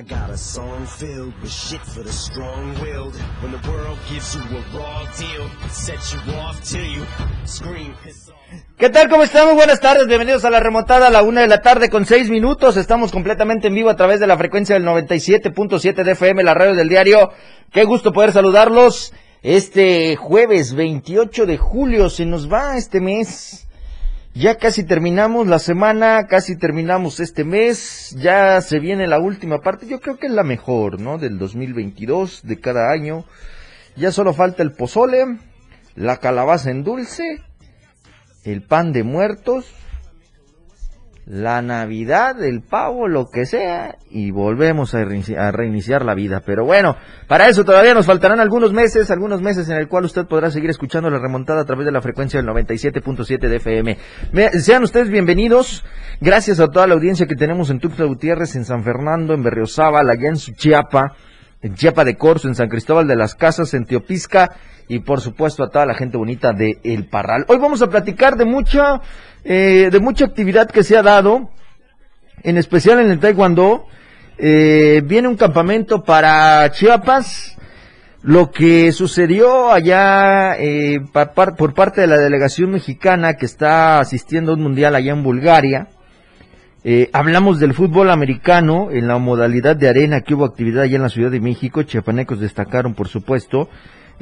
I got a song filled with shit for the strong-willed. When the world gives you a raw deal, sets you off till you scream. ¿Qué tal? ¿Cómo están? Muy buenas tardes. Bienvenidos a la remontada a la una de la tarde con seis minutos. Estamos completamente en vivo a través de la frecuencia del 97.7 de FM, la radio del diario. Qué gusto poder saludarlos. Este jueves 28 de julio se nos va este mes. Ya casi terminamos la semana, casi terminamos este mes, ya se viene la última parte, yo creo que es la mejor, ¿no? Del 2022, de cada año. Ya solo falta el pozole, la calabaza en dulce, el pan de muertos, la Navidad, el pavo, lo que sea, y volvemos a reiniciar, la vida. Pero bueno, para eso todavía nos faltarán algunos meses, algunos meses en el cual usted podrá seguir escuchando la remontada a través de la frecuencia del 97.7 de FM. sean ustedes bienvenidos. Gracias a toda la audiencia que tenemos en Tuxtla Gutiérrez, en San Fernando, en Berriozábal, allá en Suchiapa, en Chiapa de Corzo, en San Cristóbal de las Casas, en Teopisca, y por supuesto a toda la gente bonita de El Parral. Hoy vamos a platicar de mucha eh, de mucha actividad que se ha dado, en especial en el Taekwondo. Eh, viene un campamento para Chiapas. Lo que sucedió allá eh, por parte de la delegación mexicana que está asistiendo a un mundial allá en Bulgaria. Hablamos del fútbol americano en la modalidad de arena que hubo actividad allá en la Ciudad de México. Chiapanecos destacaron, por supuesto.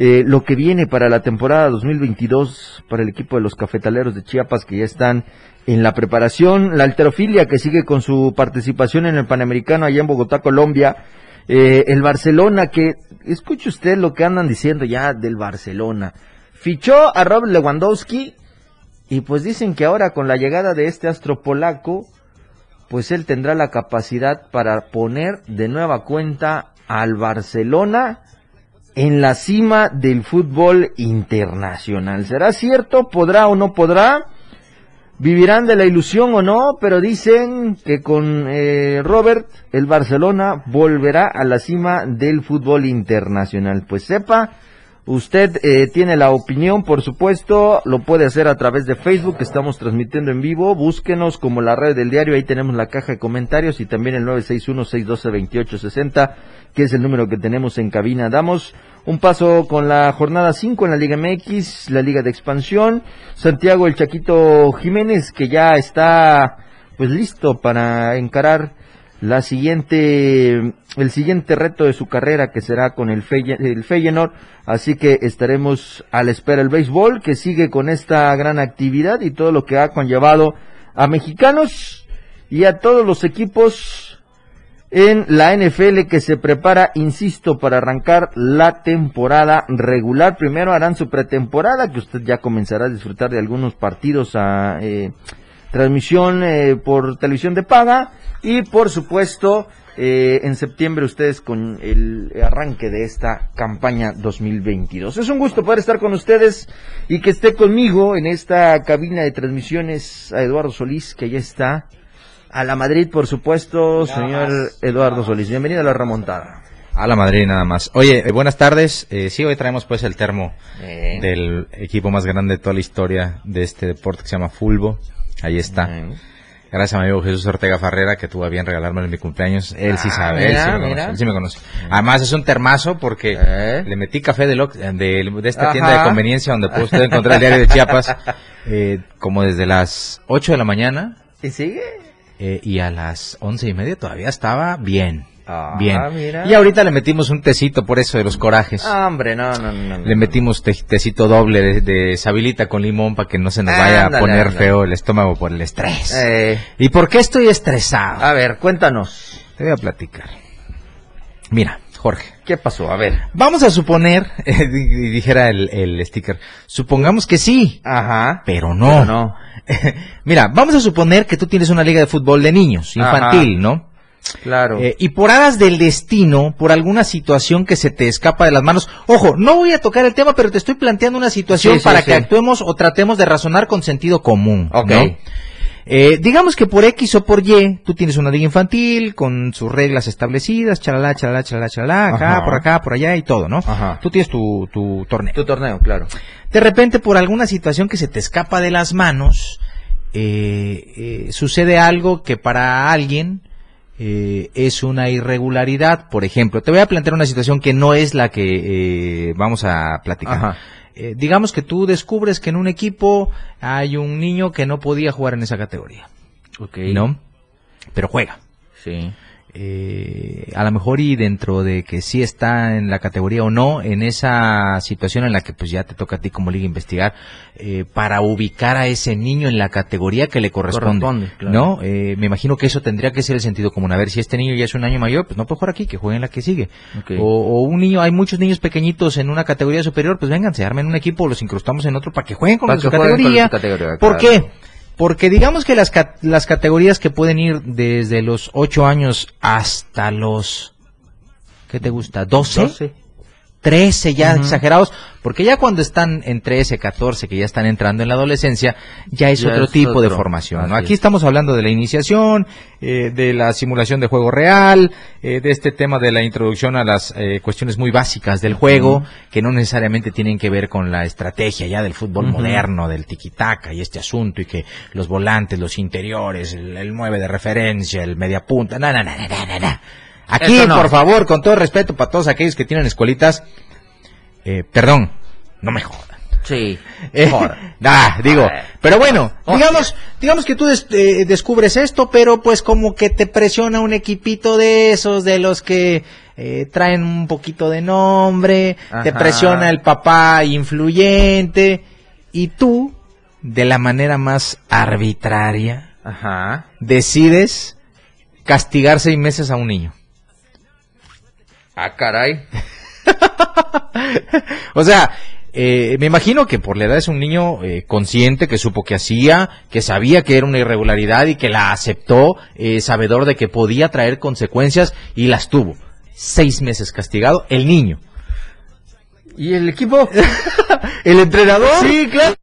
Eh, lo que viene para la temporada 2022 para el equipo de los cafetaleros de Chiapas que ya están en la preparación, la alterofilia que sigue con su participación en el Panamericano allá en Bogotá, Colombia, eh, el Barcelona que, escuche usted lo que andan diciendo ya del Barcelona, fichó a Rob Lewandowski y pues dicen que ahora con la llegada de este astro polaco, pues él tendrá la capacidad para poner de nueva cuenta al Barcelona en la cima del fútbol internacional. ¿Será cierto? ¿Podrá o no podrá? Vivirán de la ilusión o no, pero dicen que con eh, Robert el Barcelona volverá a la cima del fútbol internacional. Pues sepa Usted eh, tiene la opinión, por supuesto, lo puede hacer a través de Facebook, estamos transmitiendo en vivo, búsquenos como la red del diario, ahí tenemos la caja de comentarios y también el 961-612-2860, que es el número que tenemos en cabina. Damos un paso con la jornada 5 en la Liga MX, la Liga de Expansión, Santiago el Chaquito Jiménez, que ya está pues listo para encarar la siguiente, el siguiente reto de su carrera que será con el, el Feyenoord, así que estaremos a la espera el béisbol que sigue con esta gran actividad y todo lo que ha conllevado a mexicanos y a todos los equipos en la NFL que se prepara, insisto, para arrancar la temporada regular. Primero harán su pretemporada, que usted ya comenzará a disfrutar de algunos partidos a eh, transmisión eh, por televisión de paga y por supuesto, eh, en septiembre ustedes con el arranque de esta campaña 2022. Es un gusto poder estar con ustedes y que esté conmigo en esta cabina de transmisiones a Eduardo Solís, que ya está. A la Madrid, por supuesto, señor Eduardo Solís. Bienvenido a la remontada. A la Madrid nada más. Oye, eh, buenas tardes. Eh, sí, hoy traemos pues el termo del equipo más grande de toda la historia de este deporte que se llama Fulbo. Ahí está. Gracias a mi amigo Jesús Ortega Farrera, que tuvo a bien regalarme en mi cumpleaños. Él sí ah, sabe, él, sí me conoce, Además es un termazo porque ¿Eh? le metí café de, de, esta tienda de conveniencia donde puede usted encontrar el diario de Chiapas, eh, como desde las 8 de la mañana. ¿Y sigue? Eh, y a las once y media todavía estaba bien. Ah, Bien. Y ahorita le metimos un tecito por eso de los corajes. Ah, hombre, no, no, no. Le metimos tecito doble de, de, sabilita con limón para que no se nos vaya a poner feo el estómago por el estrés. Eh. ¿Y por qué estoy estresado? A ver, cuéntanos. Te voy a platicar. Mira, Jorge. ¿Qué pasó? A ver. Vamos a suponer, y dijera el, el sticker, supongamos que sí. Ajá. Pero no. Pero no. Mira, vamos a suponer que tú tienes una liga de fútbol de niños, infantil, ¿no? Claro. Eh, y por hadas del destino, por alguna situación que se te escapa de las manos. Ojo, no voy a tocar el tema, pero te estoy planteando una situación Sí, sí, para sí. que actuemos o tratemos de razonar con sentido común. Ok. ¿no? Eh, digamos que por X o por Y, tú tienes una liga infantil con sus reglas establecidas, chalala, chalala, chalala, chalala, acá, Ajá. por acá, por allá y todo, ¿no? Ajá. Tú tienes tu, tu torneo. Tu torneo, claro. De repente, por alguna situación que se te escapa de las manos, eh, eh, sucede algo que para alguien eh, es una irregularidad. Por ejemplo, te voy a plantear una situación que no es la que eh, vamos a platicar. Eh, digamos que tú descubres que en un equipo hay un niño que no podía jugar en esa categoría, Ok. ¿no? Pero juega. Sí. Eh, a lo mejor y dentro de que sí está en la categoría o no, en esa situación en la que pues ya te toca a ti como liga investigar, eh, para ubicar a ese niño en la categoría que le corresponde, Corresponde, claro. ¿no? Eh, me imagino que eso tendría que ser el sentido común. A ver, si este niño ya es un año mayor, pues no puede jugar aquí, que juegue en la que sigue. O, o un niño, hay muchos niños pequeñitos en una categoría superior, pues vénganse, armen un equipo, los incrustamos en otro para que jueguen con Para su con categoría. su categoría, ¿Por claro. qué? Porque digamos que las, las categorías que pueden ir desde los 8 años hasta los, ¿qué te gusta? 12, 12. 13 ya exagerados, porque ya cuando están en 13, 14, que ya están entrando en la adolescencia, ya es Ya otro es tipo de formación. ¿no? Aquí es. estamos hablando de la iniciación, eh, de la simulación de juego real, eh, de este tema de la introducción a las eh, cuestiones muy básicas del juego, que no necesariamente tienen que ver con la estrategia ya del fútbol moderno, del tiquitaca y este asunto, y que los volantes, los interiores, el, el 9 de referencia, el media punta, no, no, no, no, no, no. Aquí, no. por favor, con todo respeto para todos aquellos que tienen escuelitas, eh, perdón, no me jodan. Sí. Eh, Joder. ah, digo, pero bueno, Hostia. digamos, digamos que tú des- eh, descubres esto, pero pues como que te presiona un equipito de esos, de los que eh, traen un poquito de nombre, te presiona el papá influyente, y tú, de la manera más arbitraria, Ajá. decides castigar seis meses a un niño. Ah, caray. O sea, eh, me imagino que por la edad es un niño eh, consciente, que supo que hacía, que sabía que era una irregularidad y que la aceptó, eh, sabedor de que podía traer consecuencias y las tuvo. Seis meses castigado, el niño. ¿Y el equipo? ¿El entrenador? Sí, claro.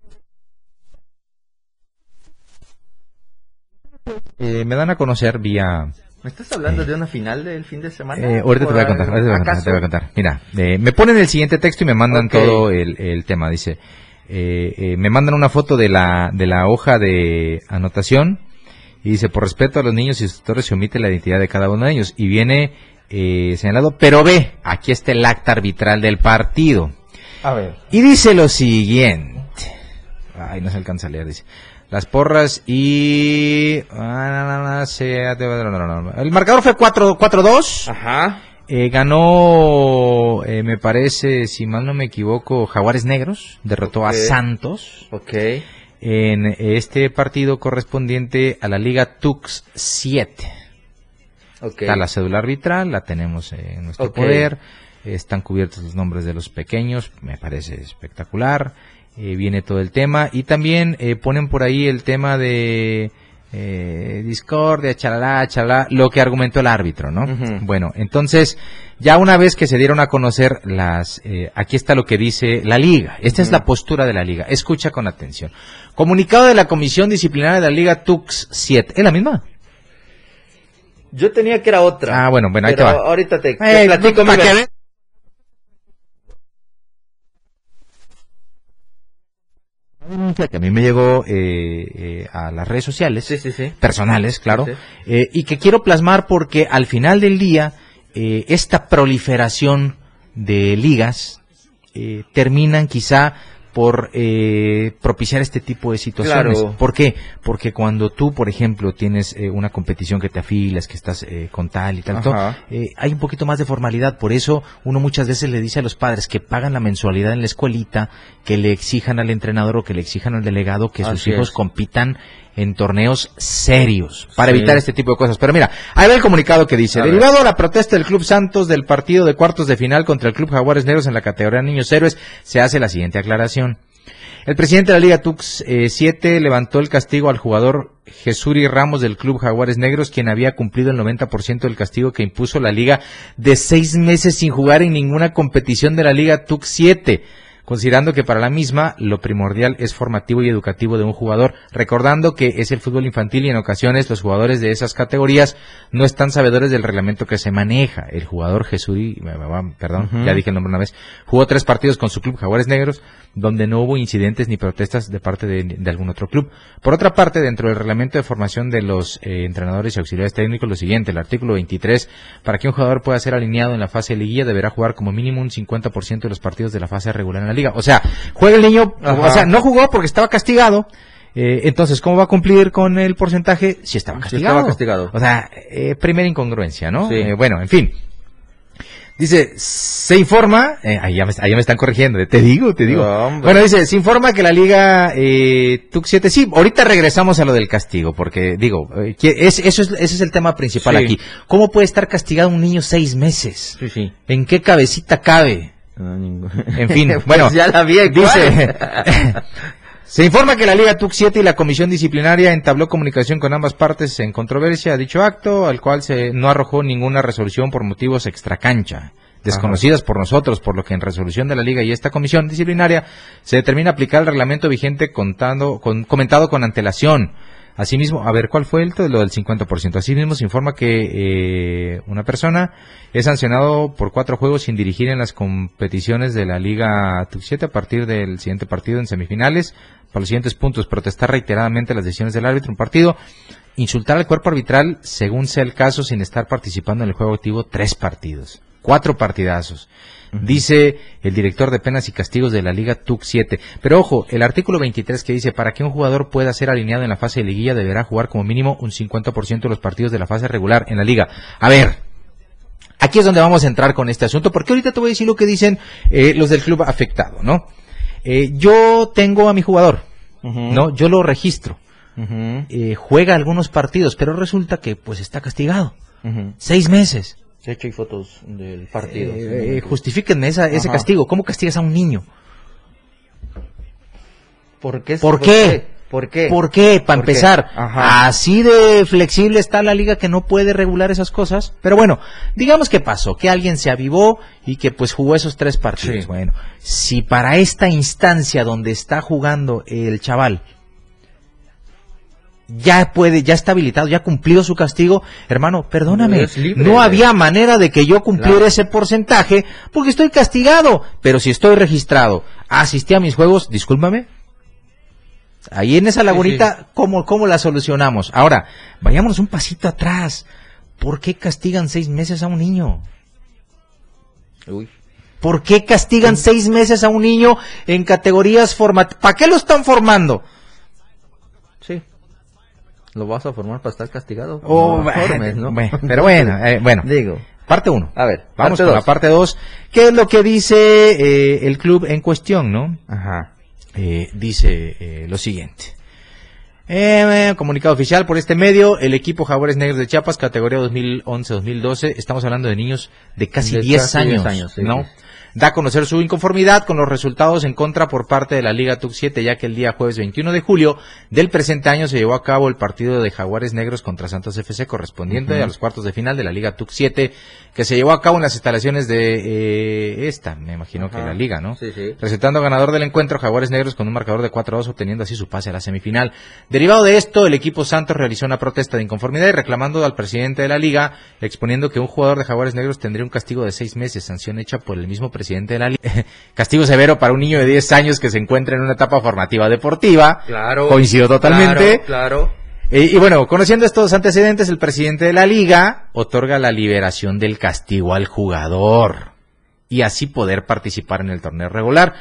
Eh, me dan a conocer vía... ¿Me estás hablando de una final del fin de semana? Eh, ahorita te voy a contar, ahorita te voy a contar, te voy a contar. Mira, eh, me ponen el siguiente texto y me mandan todo el, el tema. Dice, eh, eh, me mandan una foto de la, de la hoja de anotación y dice, por respeto a los niños y sus tutores se omite la identidad de cada uno de ellos. Y viene eh, señalado, pero ve, aquí está el acta arbitral del partido. A ver. Y dice lo siguiente. Ay, no se alcanza a leer, dice. Las porras y... ah, El marcador fue 4 4-2. Ajá. Eh, ganó, eh, me parece, si mal no me equivoco, Jaguares Negros. Derrotó a Santos Ok. en este partido correspondiente a la Liga Tux 7. Ok. Está la cédula arbitral, la tenemos en nuestro poder. Están cubiertos los nombres de los pequeños, me parece espectacular. Eh, viene todo el tema. Y también eh, ponen por ahí el tema de eh, discordia, chalala, chalala, lo que argumentó el árbitro, ¿no? Bueno, entonces, ya una vez que se dieron a conocer las, eh, aquí está lo que dice la liga. Esta es la postura de la liga. Escucha con atención. Comunicado de la Comisión Disciplinaria de la Liga Tux 7. ¿Es la misma? Yo tenía que era otra. Ah, bueno, bueno, ahí te va. ahorita te, te platico para que que a mí me llegó eh, eh, a las redes sociales, Sí, sí, sí. personales, claro, eh, y que quiero plasmar porque al final del día eh, esta proliferación de ligas eh, terminan quizá por eh, propiciar este tipo de situaciones. Claro. ¿Por qué? Porque cuando tú, por ejemplo, tienes eh, una competición que te afilas, que estás eh, con tal y tal, eh, hay un poquito más de formalidad. Por eso uno muchas veces le dice a los padres que pagan la mensualidad en la escuelita, que le exijan al entrenador o que le exijan al delegado que sus hijos es. compitan en torneos serios para Sí. evitar este tipo de cosas. Pero mira, ahí va el comunicado que dice, A ver. derivado a la protesta del Club Santos del partido de cuartos de final contra el Club Jaguares Negros en la categoría Niños Héroes, se hace la siguiente aclaración. El presidente de la Liga Tux 7 eh, levantó el castigo al jugador Jesuri Ramos del Club Jaguares Negros, quien había cumplido el 90% del castigo que impuso la liga de seis meses sin jugar en ninguna competición de la Liga Tux 7 considerando que para la misma lo primordial es formativo y educativo de un jugador, recordando que es el fútbol infantil y en ocasiones los jugadores de esas categorías no están sabedores del reglamento que se maneja. El jugador Jesús, perdón, ya dije el nombre una vez, jugó tres partidos con su club Jaguares Negros, donde no hubo incidentes ni protestas de parte de, algún otro club. Por otra parte, dentro del reglamento de formación de los eh, entrenadores y auxiliares técnicos, lo siguiente, el artículo 23, para que un jugador pueda ser alineado en la fase de liguilla deberá jugar como mínimo un 50% de los partidos de la fase regular en la liga. O sea, juega el niño, o sea, no jugó porque estaba castigado, eh, entonces, ¿cómo va a cumplir con el porcentaje si estaba castigado? estaba castigado. O sea, eh, primera incongruencia, ¿no? bueno, en fin. Dice, se informa, eh, ahí, ya me, me, están corrigiendo, te digo, te digo. bueno, dice, se informa que la liga eh, TUC 7, sí, ahorita regresamos a lo del castigo, porque digo, eh, es, eso es, ese es el tema principal aquí. ¿Cómo puede estar castigado un niño seis meses? Sí, sí. ¿En qué cabecita cabe? En fin, pues bueno, ya la vi, dice, Se informa que la Liga TUC 7 y la Comisión Disciplinaria entabló comunicación con ambas partes en controversia a dicho acto, al cual se no arrojó ninguna resolución por motivos extracancha, desconocidas por nosotros, por lo que en resolución de la Liga y esta Comisión Disciplinaria se determina aplicar el reglamento vigente contando, con, comentado con antelación Asimismo, a ver, ¿cuál fue el lo del 50%? Asimismo, se informa que eh, una persona es sancionado por cuatro juegos sin dirigir en las competiciones de la Liga TUC 7 a partir del siguiente partido en semifinales. Para los siguientes puntos, protestar reiteradamente las decisiones del árbitro, un partido, insultar al cuerpo arbitral según sea el caso sin estar participando en el juego activo tres partidos, cuatro partidazos dice el director de penas y castigos de la Liga TUC 7. Pero ojo, el artículo 23 que dice, para que un jugador pueda ser alineado en la fase de liguilla deberá jugar como mínimo un 50% de los partidos de la fase regular en la liga. A ver, aquí es donde vamos a entrar con este asunto, porque ahorita te voy a decir lo que dicen eh, los del club afectado, ¿no? Eh, yo tengo a mi jugador, ¿no? Yo lo registro. Eh, juega algunos partidos, pero resulta que pues está castigado. Seis meses. De hecho, hay fotos del partido. Eh, eh, justifíquenme ese castigo. ¿Cómo castigas a un niño? ¿Por qué? ¿Por, qué? ¿Por qué? ¿Por qué? Para empezar, así de flexible está la liga que no puede regular esas cosas. Pero bueno, digamos que pasó, que alguien se avivó y que pues jugó esos tres partidos. Bueno, si para esta instancia donde está jugando el chaval ya puede, ya está habilitado, ya ha cumplido su castigo, hermano, perdóname, no había manera de que yo cumpliera ese porcentaje porque estoy castigado, pero si estoy registrado, asistí a mis juegos, discúlpame. Ahí en esa lagunita, ¿cómo, ¿cómo la solucionamos? Ahora, vayámonos un pasito atrás. ¿Por qué castigan seis meses a un niño? Uy. ¿Por qué castigan seis meses a un niño en categorías formativas? ¿Para qué lo están formando? Lo vas a formar para estar castigado. Oh, ¿no? pero bueno, eh, bueno. Digo. Parte 1. A ver, vamos con la parte 2. ¿Qué es lo que dice eh, el club en cuestión, no? Ajá. Eh, dice lo siguiente. comunicado oficial por este medio, el equipo Jaguares Negros de Chiapas, categoría 2011-2012, estamos hablando de niños de casi 10 años, años ¿no? Da a conocer su inconformidad con los resultados en contra por parte de la Liga TUC 7, ya que el día jueves 21 de julio del presente año se llevó a cabo el partido de Jaguares Negros contra Santos FC correspondiente a los cuartos de final de la Liga TUC 7, que se llevó a cabo en las instalaciones de eh, esta, me imagino que la Liga, ¿no? Sí, sí. Resultando ganador del encuentro Jaguares Negros con un marcador de 4-2, obteniendo así su pase a la semifinal. Derivado de esto, el equipo Santos realizó una protesta de inconformidad y reclamando al presidente de la Liga, exponiendo que un jugador de Jaguares Negros tendría un castigo de seis meses, sanción hecha por el mismo presidente presidente de la liga. Castigo severo para un niño de 10 años que se encuentra en una etapa formativa deportiva. Claro. Coincido totalmente. Claro. Y, bueno, conociendo estos antecedentes, el presidente de la liga otorga la liberación del castigo al jugador y así poder participar en el torneo regular.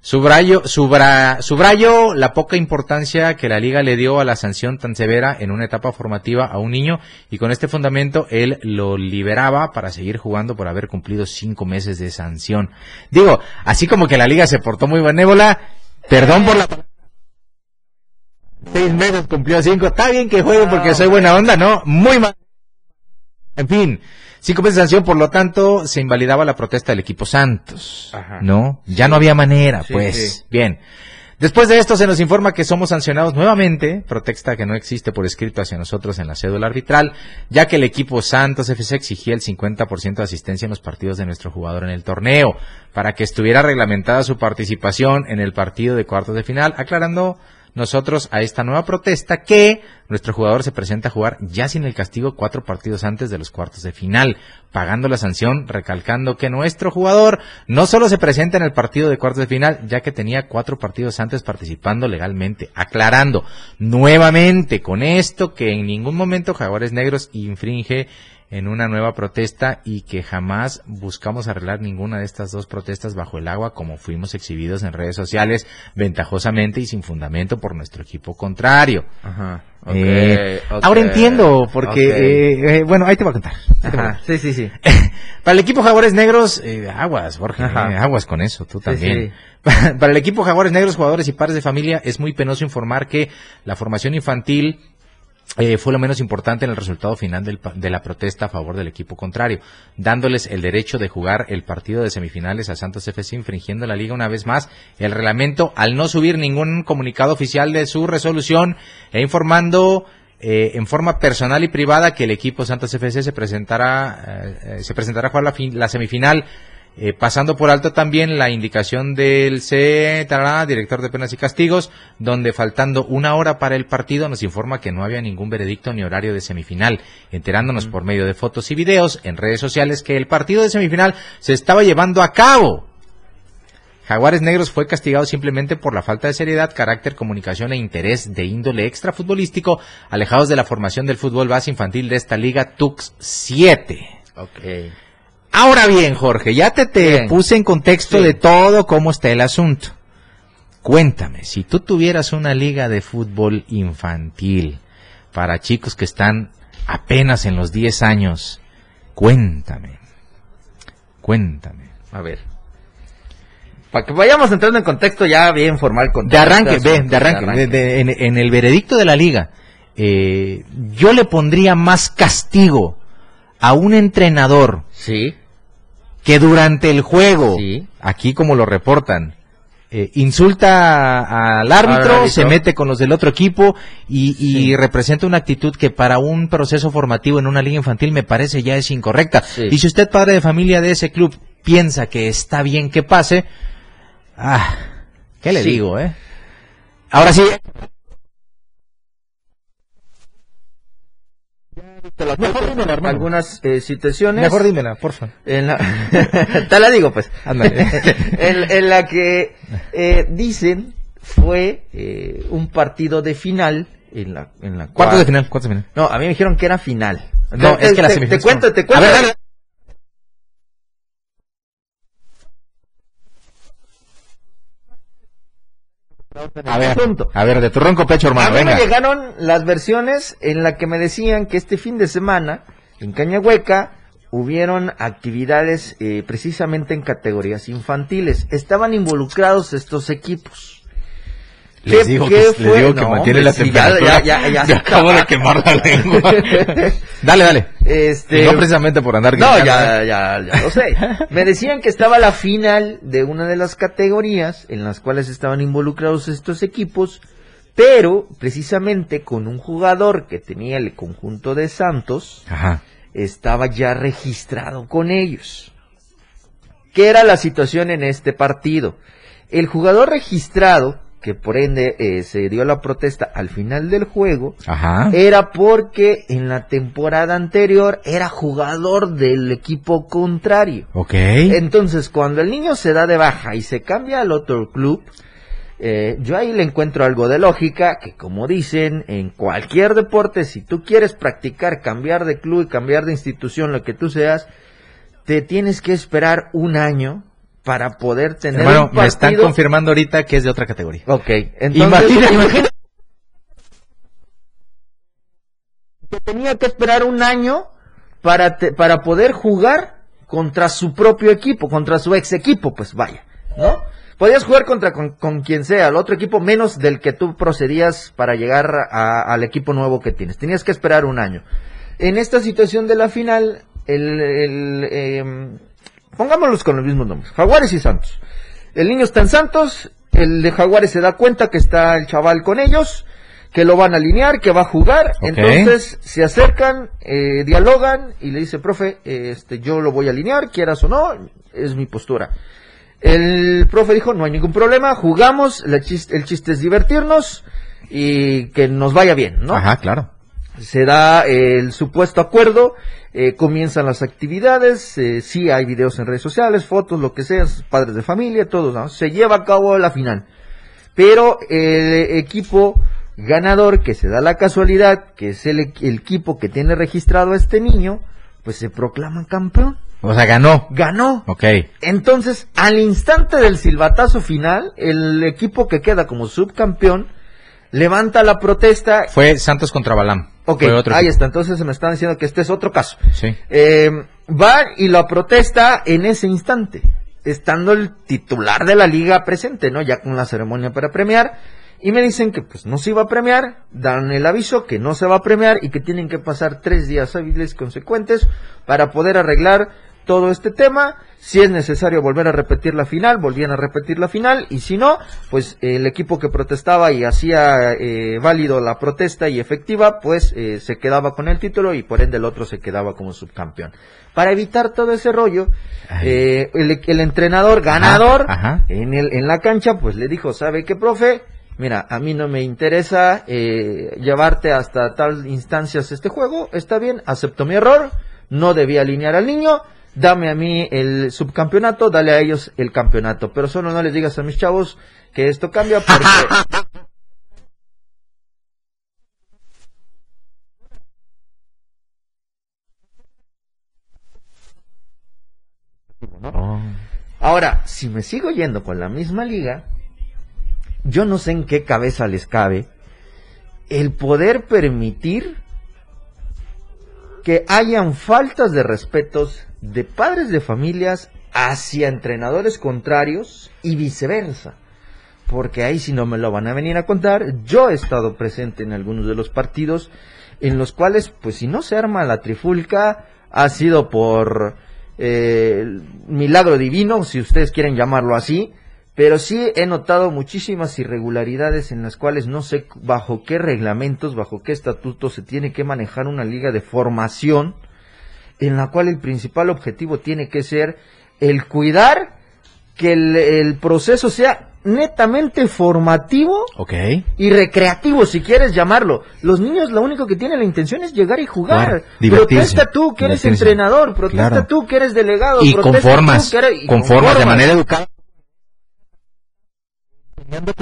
Subrayo, subrayo la poca importancia que la liga le dio a la sanción tan severa en una etapa formativa a un niño y con este fundamento él lo liberaba para seguir jugando por haber cumplido cinco meses de sanción. Digo, así como que la liga se portó muy benévola, perdón por la seis meses cumplió cinco, está bien que juegue porque soy buena onda, ¿no? Muy mal. En fin, De sanción, por lo tanto, se invalidaba la protesta del equipo Santos. ¿No? Ya no había manera, pues. Bien. Después de esto se nos informa que somos sancionados nuevamente, protesta que no existe por escrito hacia nosotros en la cédula arbitral, ya que el equipo Santos FC exigía el 50% de asistencia en los partidos de nuestro jugador en el torneo, para que estuviera reglamentada su participación en el partido de cuartos de final, aclarando nosotros a esta nueva protesta que nuestro jugador se presenta a jugar ya sin el castigo cuatro partidos antes de los cuartos de final, pagando la sanción, recalcando que nuestro jugador no solo se presenta en el partido de cuartos de final, ya que tenía cuatro partidos antes participando legalmente, aclarando nuevamente con esto que en ningún momento Jaguares Negros infringe en una nueva protesta y que jamás buscamos arreglar ninguna de estas dos protestas bajo el agua como fuimos exhibidos en redes sociales ventajosamente y sin fundamento por nuestro equipo contrario. Ajá. Eh, ahora entiendo, porque, eh, eh, bueno, ahí te voy a contar. Ajá, sí, sí, sí. Para el equipo Jaguares Negros, aguas, Jorge, aguas con eso, tú también. Para el equipo Jaguares Negros, jugadores y padres de familia, es muy penoso informar que la formación infantil eh, fue lo menos importante en el resultado final de la protesta a favor del equipo contrario, dándoles el derecho de jugar el partido de semifinales a Santos FC, infringiendo la liga una vez más. El reglamento al no subir ningún comunicado oficial de su resolución e informando eh, en forma personal y privada que el equipo Santos FC se presentará, eh, se presentará a jugar la semifinal eh, pasando por alto también la indicación del C, director de penas y castigos, donde faltando una hora para el partido nos informa que no había ningún veredicto ni horario de semifinal, enterándonos por medio de fotos y videos en redes sociales que el partido de semifinal se estaba llevando a cabo. Jaguares Negros fue castigado simplemente por la falta de seriedad, carácter, comunicación e interés de índole extrafutbolístico, alejados de la formación del fútbol base infantil de esta liga TUX 7. Okay. Ahora bien, Jorge, ya te, te puse en contexto de todo cómo está el asunto. Cuéntame, si tú tuvieras una liga de fútbol infantil para chicos que están apenas en los 10 años, cuéntame, cuéntame. A ver. Para que vayamos entrando en contexto ya bien formal. Con de arranque, ve, de arranque. en, el veredicto de la liga, eh, yo le pondría más castigo a un entrenador sí. que durante el juego, aquí como lo reportan, eh, insulta al árbitro, se mete con los del otro equipo y, representa una actitud que para un proceso formativo en una liga infantil me parece ya es incorrecta. Y si usted, padre de familia de ese club, piensa que está bien que pase, ah, ¿qué le digo, eh? Ahora sí, Mejor dímela, Algunas eh, situaciones. Mejor dímela, porfa. En la... Te la digo, pues. en, la que eh, dicen fue eh, un partido de final en la, en la cual... de final? ¿Cuántos de final? No, a mí me dijeron que era final. No, es que la semifinal. Te, cuento, te cuento. A ver, A ver, a ver, de tu ronco pecho, hermano. A mí me llegaron las versiones en la que me decían que este fin de semana en Cañahueca hubieron actividades eh, precisamente en categorías infantiles. Estaban involucrados estos equipos. Les digo, que, les digo que mantiene la temperatura. Ya, ya, ya, acabo de quemar la lengua. dale, dale. Este... No precisamente por andar No, ya, ya, ya lo sé. Me decían que estaba la final de una de las categorías en las cuales estaban involucrados estos equipos, pero precisamente con un jugador que tenía el conjunto de Santos, estaba ya registrado con ellos. ¿Qué era la situación en este partido? El jugador registrado que por ende eh, se dio la protesta al final del juego, era porque en la temporada anterior era jugador del equipo contrario. Ok. Entonces, cuando el niño se da de baja y se cambia al otro club, eh, yo ahí le encuentro algo de lógica, que como dicen, en cualquier deporte, si tú quieres practicar, cambiar de club y cambiar de institución, lo que tú seas, te tienes que esperar un año para poder tener Bueno, me están confirmando ahorita que es de otra categoría. Ok, entonces imagínate, que tenía que esperar un año para para poder jugar contra su propio equipo, contra su ex equipo, pues vaya, ¿no? Podías jugar contra con, quien sea, el otro equipo menos del que tú procedías para llegar al equipo nuevo que tienes. Tenías que esperar un año. En esta situación de la final, el, el em, pongámoslos con los mismos nombres, Jaguares y Santos. El niño está en Santos, el de Jaguares se da cuenta que está el chaval con ellos, que lo van a alinear, que va a jugar, entonces se acercan, eh, dialogan y le dice, profe, este, yo lo voy a alinear, quieras o no, es mi postura. El profe dijo, no hay ningún problema, jugamos, el chiste, es divertirnos y que nos vaya bien, ¿no? Ajá, claro. Se da el supuesto acuerdo, eh, comienzan las actividades, eh, sí hay videos en redes sociales, fotos, lo que sea, padres de familia, todos, ¿no? Se lleva a cabo la final. Pero el equipo ganador, que se da la casualidad, que es el, equipo que tiene registrado a este niño, pues se proclama campeón. O sea, ganó. Ganó. Ok. Entonces, al instante del silbatazo final, el equipo que queda como subcampeón levanta la protesta. Fue Santos contra Balam. Ok, ahí está. Entonces se me están diciendo que este es otro caso. Sí. Eh, va y la protesta en ese instante, estando el titular de la liga presente, ¿no? Ya con la ceremonia para premiar y me dicen que pues no se iba a premiar, dan el aviso que no se va a premiar y que tienen que pasar tres días hábiles consecuentes para poder arreglar todo este tema. Si es necesario volver a repetir la final, volvían a repetir la final. Y si no, pues el equipo que protestaba y hacía eh, válido la protesta y efectiva, pues eh, se quedaba con el título y por ende el otro se quedaba como subcampeón. Para evitar todo ese rollo, eh, el, entrenador ganador En, el, en la cancha, pues le dijo, ¿sabe qué, profe? mira, a mí no me interesa eh, llevarte hasta tal instancias este juego, está bien, acepto mi error, no debía alinear al niño, dame a mí el subcampeonato, dale a ellos el campeonato, pero solo no les digas a mis chavos que esto cambia porque... Oh. Ahora, si me sigo yendo con la misma liga, yo no sé en qué cabeza les cabe el poder permitir que hayan faltas de respetos de padres de familias hacia entrenadores contrarios y viceversa. Porque ahí si no me lo van a venir a contar, yo he estado presente en algunos de los partidos en los cuales, pues si no se arma la trifulca, ha sido por eh, milagro divino, si ustedes quieren llamarlo así, pero sí he notado muchísimas irregularidades en las cuales no sé bajo qué reglamentos, bajo qué estatutos se tiene que manejar una liga de formación, en la cual el principal objetivo tiene que ser el cuidar que el, proceso sea netamente formativo y recreativo, si quieres llamarlo. Los niños lo único que tienen la intención es llegar y jugar. protesta tú que eres entrenador, protesta tú que eres delegado. Y conformas, conformas de manera educada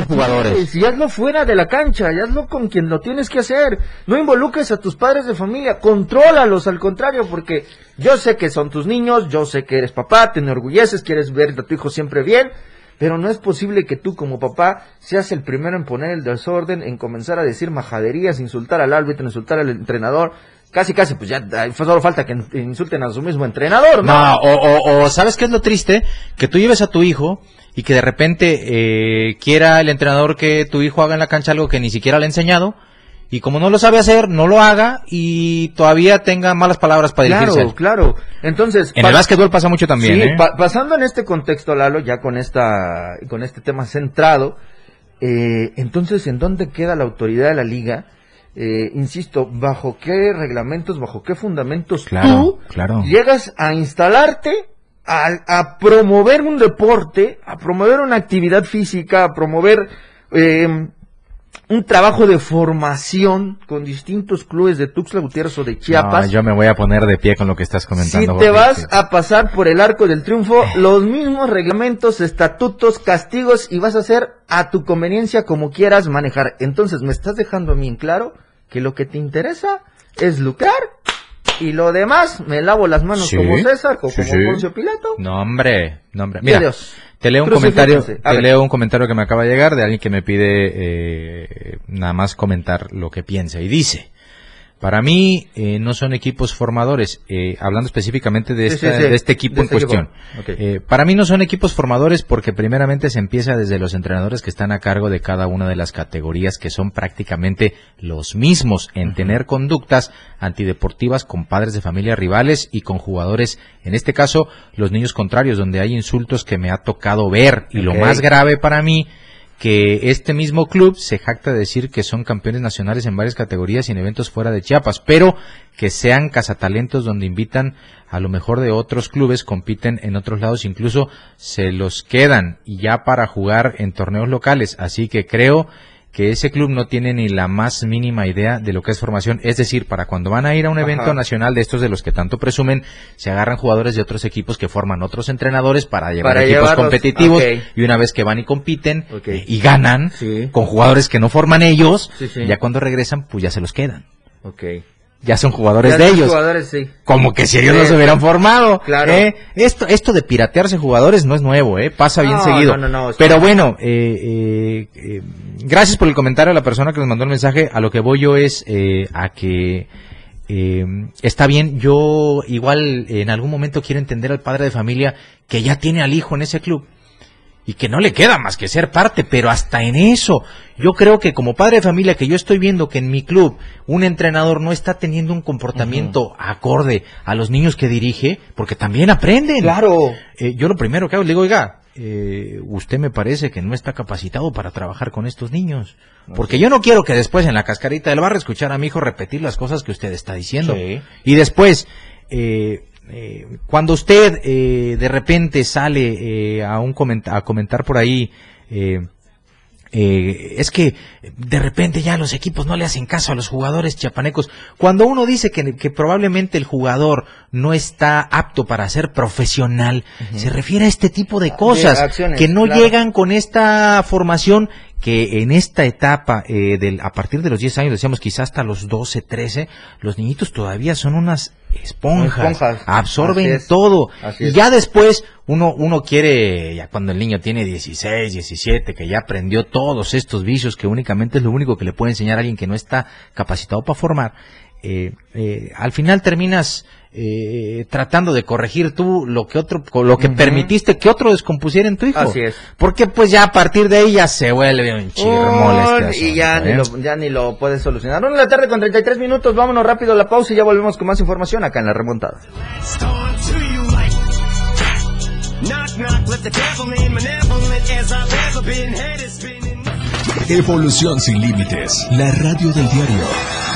jugadores. y hazlo fuera de la cancha, y hazlo con quien lo tienes que hacer. No involucres a tus padres de familia, contrólalos al contrario, porque yo sé que son tus niños, yo sé que eres papá, te enorgulleces, quieres ver a tu hijo siempre bien, pero no es posible que tú como papá seas el primero en poner el desorden, en comenzar a decir majaderías, insultar al árbitro, insultar al entrenador, casi casi pues ya solo falta que insulten a su mismo entrenador, ¿no? No, o, o, o, ¿sabes qué es lo triste? Que tú lleves a tu hijo y que de repente eh, quiera el entrenador que tu hijo haga en la cancha algo que ni siquiera le ha enseñado y como no lo sabe hacer, no lo haga y todavía tenga malas palabras para dirigirse. Claro, claro. Entonces, en el básquetbol pasa mucho también. Sí, ¿eh? pasando en este contexto, Lalo, ya con esta, con este tema centrado, eh, entonces, ¿en dónde queda la autoridad de la liga? Eh, insisto, bajo qué reglamentos, bajo qué fundamentos tú claro. llegas a instalarte a, promover un deporte, a promover una actividad física, a promover eh, un trabajo de formación con distintos clubes de Tuxtla Gutiérrez o de Chiapas. yo me voy a poner de pie con lo que estás comentando. Si te vas a pasar por el arco del triunfo, eh. los mismos reglamentos, estatutos, castigos y vas a hacer a tu conveniencia como quieras manejar. Entonces, me estás dejando a mí en claro que lo que te interesa es lucrar y lo demás, me lavo las manos como César, como Poncio Pilato. No, hombre, no, hombre. Mira, te leo un comentario, te leo un comentario que me acaba de llegar de alguien que me pide eh, nada más comentar lo que piensa y dice. Para mí eh, no son equipos formadores, eh, hablando específicamente de, de este equipo en este cuestión. Eh, para mí no son equipos formadores porque primeramente se empieza desde los entrenadores que están a cargo de cada una de las categorías que son prácticamente los mismos en tener conductas antideportivas con padres de familia rivales y con jugadores, en este caso los niños contrarios, donde hay insultos que me ha tocado ver y lo más grave para mí que este mismo club se jacta de decir que son campeones nacionales en varias categorías y en eventos fuera de Chiapas, pero que sean cazatalentos donde invitan a lo mejor de otros clubes, compiten en otros lados, incluso se los quedan y ya para jugar en torneos locales. Así que creo que ese club no tiene ni la más mínima idea de lo que es formación. Es decir, para cuando van a ir a un evento nacional de estos de los que tanto presumen, se agarran jugadores de otros equipos que forman otros entrenadores para llevar equipos competitivos y una vez que van y compiten y ganan con jugadores que no forman ellos, ya cuando regresan, pues ya se los quedan. Okay ya son jugadores de ellos. Como que si ellos no se hubieran formado. Claro. ¿eh? Esto, esto de piratearse jugadores no es nuevo, ¿eh? pasa bien seguido. Pero bueno, eh, eh, gracias por el comentario a la persona que nos mandó el mensaje. A lo que voy yo es a que está bien. Yo igual en algún momento quiero entender al padre de familia que ya tiene al hijo en ese club y que no le queda más que ser parte, pero hasta en eso, yo creo que como padre de familia que yo estoy viendo que en mi club un entrenador no está teniendo un comportamiento acorde a los niños que dirige, porque también aprenden. Claro. Eh, yo lo primero que hago, le digo, oiga, eh, usted me parece que no está capacitado para trabajar con estos niños. Porque yo no quiero que después en la cascarita del barrio escuchar a mi hijo repetir las cosas que usted está diciendo. Y después, eh, eh, cuando usted eh, de repente sale eh, a, un a comentar por ahí, es que de repente ya los equipos no le hacen caso a los jugadores chiapanecos. Cuando uno dice que, probablemente el jugador no está apto para ser profesional, se refiere a este tipo de cosas que no llegan con esta formación que en esta etapa, eh, del, a partir de los 10 años, decíamos quizás hasta los 12, 13, los niñitos todavía son unas esponjas, absorben todo. y ya después uno, uno quiere, ya cuando el niño tiene 16, 17, que ya aprendió todos estos vicios, que únicamente es lo único que le puede enseñar a alguien que no está capacitado para formar, eh, eh, al final terminas eh, tratando de corregir tú lo que otro, lo que permitiste que otro descompusiera en tu hijo. Así es. Porque pues ya a partir de ahí ya se vuelve un chirmol este Y ya, ni ¿eh? lo, ya ni lo puedes solucionar. Una de la tarde con 33 minutos, vámonos rápido a la pausa y ya volvemos con más información acá en la remontada. Evolución sin límites, la radio del diario.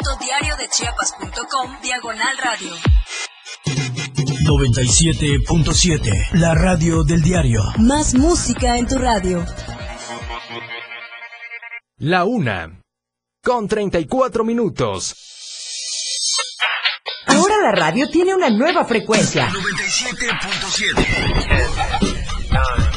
www.diariodechiapas.com Diagonal Radio. 97.7 La radio del diario. Más música en tu radio. La una. Con 34 minutos. Ahora la radio tiene una nueva frecuencia. 97.7.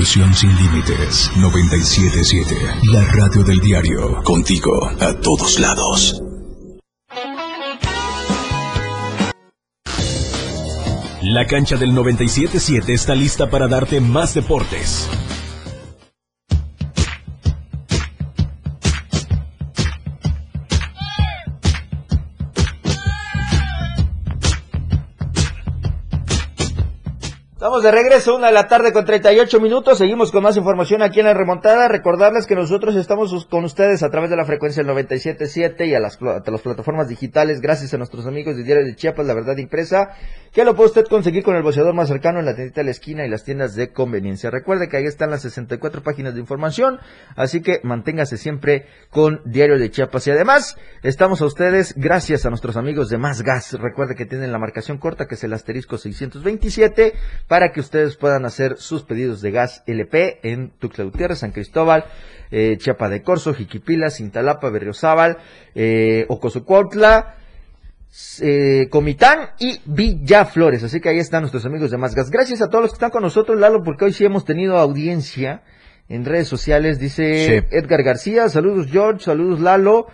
Revolución Sin Límites 977. La radio del diario. Contigo a todos lados. La cancha del 977 está lista para darte más deportes. Estamos de regreso, una de la tarde con 38 minutos. Seguimos con más información aquí en la remontada. Recordarles que nosotros estamos con ustedes a través de la frecuencia del 97.7 y a las, a las plataformas digitales, gracias a nuestros amigos de Diario de Chiapas, La Verdad Impresa, que lo puede usted conseguir con el boceador más cercano en la tiendita de la esquina y las tiendas de conveniencia. Recuerde que ahí están las 64 páginas de información, así que manténgase siempre con Diario de Chiapas. Y además, estamos a ustedes gracias a nuestros amigos de Más Gas. Recuerde que tienen la marcación corta, que es el asterisco 627 para que ustedes puedan hacer sus pedidos de gas LP en Tuxtla Gutiérrez, San Cristóbal, eh, Chiapa de Corzo, Jiquipila, Cintalapa, Berriozábal, eh, eh, Comitán y Villaflores. Así que ahí están nuestros amigos de Más Gas. Gracias a todos los que están con nosotros, Lalo, porque hoy sí hemos tenido audiencia en redes sociales. Dice Edgar García, saludos George, saludos Lalo.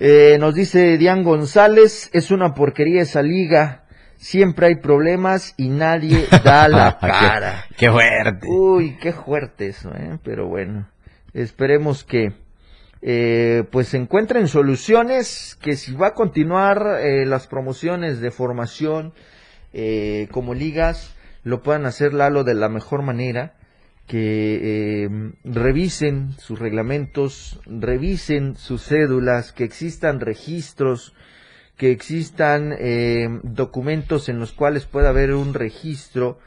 Eh, nos dice Dian González, es una porquería esa liga siempre hay problemas y nadie da la cara. qué, fuerte. Uy, qué fuerte eso, ¿eh? Pero bueno, esperemos que eh, pues se encuentren soluciones, que si va a continuar eh, las promociones de formación eh, como ligas, lo puedan hacer Lalo de la mejor manera que revisen sus reglamentos, revisen sus cédulas, que existan registros que existan eh, documentos en los cuales pueda haber un registro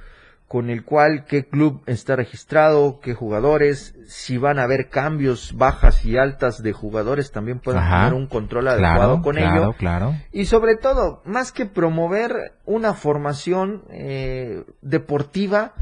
con el cual qué club está registrado, qué jugadores, si van a haber cambios, bajas y altas de jugadores, también puedan tener un control adecuado con ello. Claro. Y sobre todo, más que promover una formación eh, deportiva,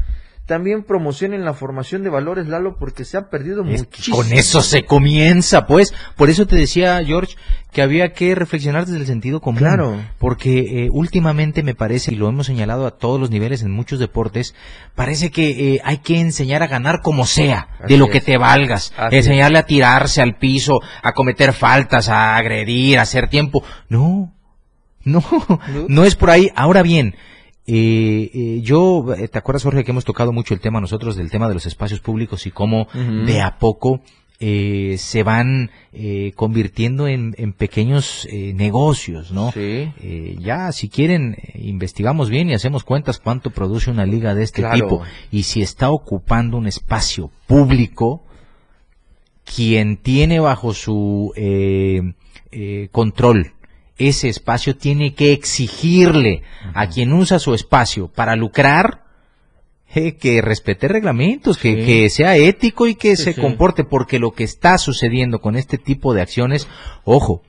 también promocionen la formación de valores, Lalo, porque se ha perdido muchísimo. Con eso se comienza, pues. Por eso te decía, George, que había que reflexionar desde el sentido común. Claro. Porque eh, últimamente me parece, y lo hemos señalado a todos los niveles en muchos deportes, parece que eh, hay que enseñar a ganar como sea, de lo que te valgas. enseñarle a tirarse al piso, a cometer faltas, a agredir, a hacer tiempo. No, no, no es por ahí. Ahora bien, eh, eh, yo, eh, ¿te acuerdas, Jorge, que hemos tocado mucho el tema nosotros del tema de los espacios públicos y cómo de a poco eh, se van eh, convirtiendo en, en pequeños eh, negocios, ¿no? Sí. ya, si quieren, investigamos bien y hacemos cuentas cuánto produce una liga de este tipo y si está ocupando un espacio público, quien tiene bajo su control ese espacio tiene que exigirle a quien usa su espacio para lucrar eh, que respete reglamentos, que, sea ético y que se comporte, porque lo que está sucediendo con este tipo de acciones, ojo,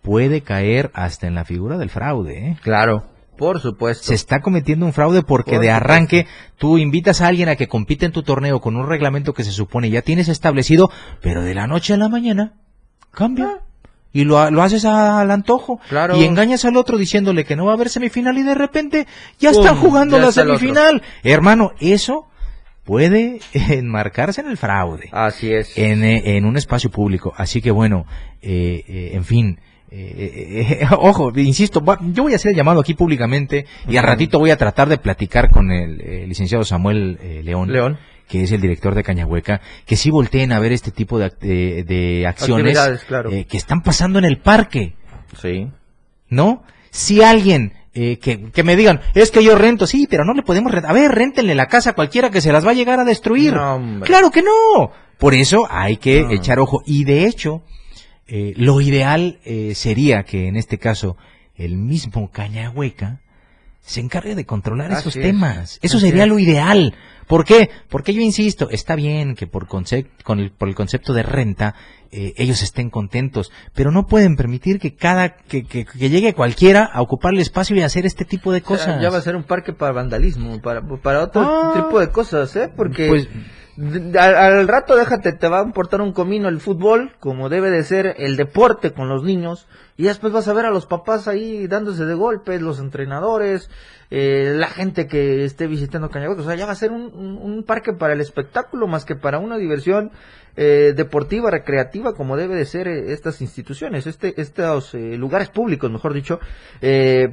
puede caer hasta en la figura del fraude. ¿eh? Claro. Por supuesto. Se está cometiendo un fraude porque de arranque tú invitas a alguien a que compita en tu torneo con un reglamento que se supone ya tienes establecido, pero de la noche a la mañana cambia. Ah y lo, lo haces al antojo y engañas al otro diciéndole que no va a haber semifinal y de repente ya están jugando la semifinal. Hermano, eso puede enmarcarse en el fraude. Así es. En, eh, en un espacio público. Así que bueno, eh, eh, en fin. ojo, insisto, yo voy a hacer el llamado aquí públicamente y al ratito voy a tratar de platicar con el licenciado Samuel León. León que es el director de Cañahueca, que sí volteen a ver este tipo de, de, acciones eh, que están pasando en el parque. Sí. ¿No? Si alguien eh, que, que, me digan, es que yo rento, sí, pero no le podemos rentar. A ver, rentenle la casa a cualquiera que se las va a llegar a destruir. claro que no. Por eso hay que echar ojo. Y de hecho, eh, lo ideal sería que en este caso el mismo Cañahueca se encargue de controlar esos temas. Eso sería lo ideal. ¿Por qué? Porque yo insisto, está bien que por, concept, con el, por el concepto de renta eh, ellos estén contentos, pero no pueden permitir que cada que, que, llegue cualquiera a ocupar el espacio y hacer este tipo de cosas. ya va a ser un parque para vandalismo, para, para otro ah. tipo de cosas, ¿eh? Porque pues, al, rato déjate, te va a importar un comino el fútbol, como debe de ser el deporte con los niños, y después vas a ver a los papás ahí dándose de golpes, los entrenadores, eh, la gente que esté visitando Cañaguaco. O sea, ya va a ser un, parque para el espectáculo más que para una diversión eh, deportiva, recreativa, como debe de ser eh, estas instituciones, este, estos eh, lugares públicos, mejor dicho,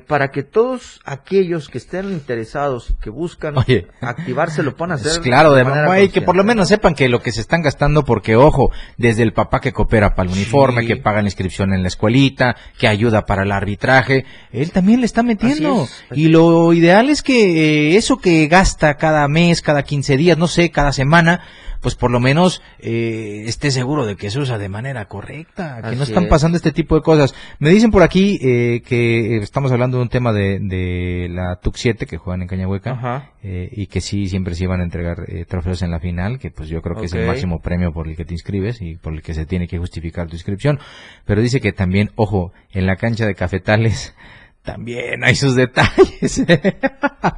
para que todos aquellos que estén interesados, que buscan activarse, lo puedan hacer. Claro, de, manera que por lo menos sepan que lo que se están gastando, porque ojo, desde el papá que coopera para el uniforme, que paga la inscripción en la escuelita, que ayuda para el arbitraje, él también le está metiendo. Y lo ideal es que eh, eso que gasta cada mes, cada 15 días, no sé, cada semana, pues por lo menos eh, esté seguro de que se usa de manera correcta, que no están pasando este tipo de cosas. Me dicen por aquí eh, que estamos hablando de un tema de, de la TUC 7 que juegan en Cañahueca eh, y que sí siempre se iban a entregar eh, trofeos en la final, que pues yo creo que es el máximo premio por el que te inscribes y por el que se tiene que justificar tu inscripción. Pero dice que también, ojo, en la cancha de cafetales también hay sus detalles.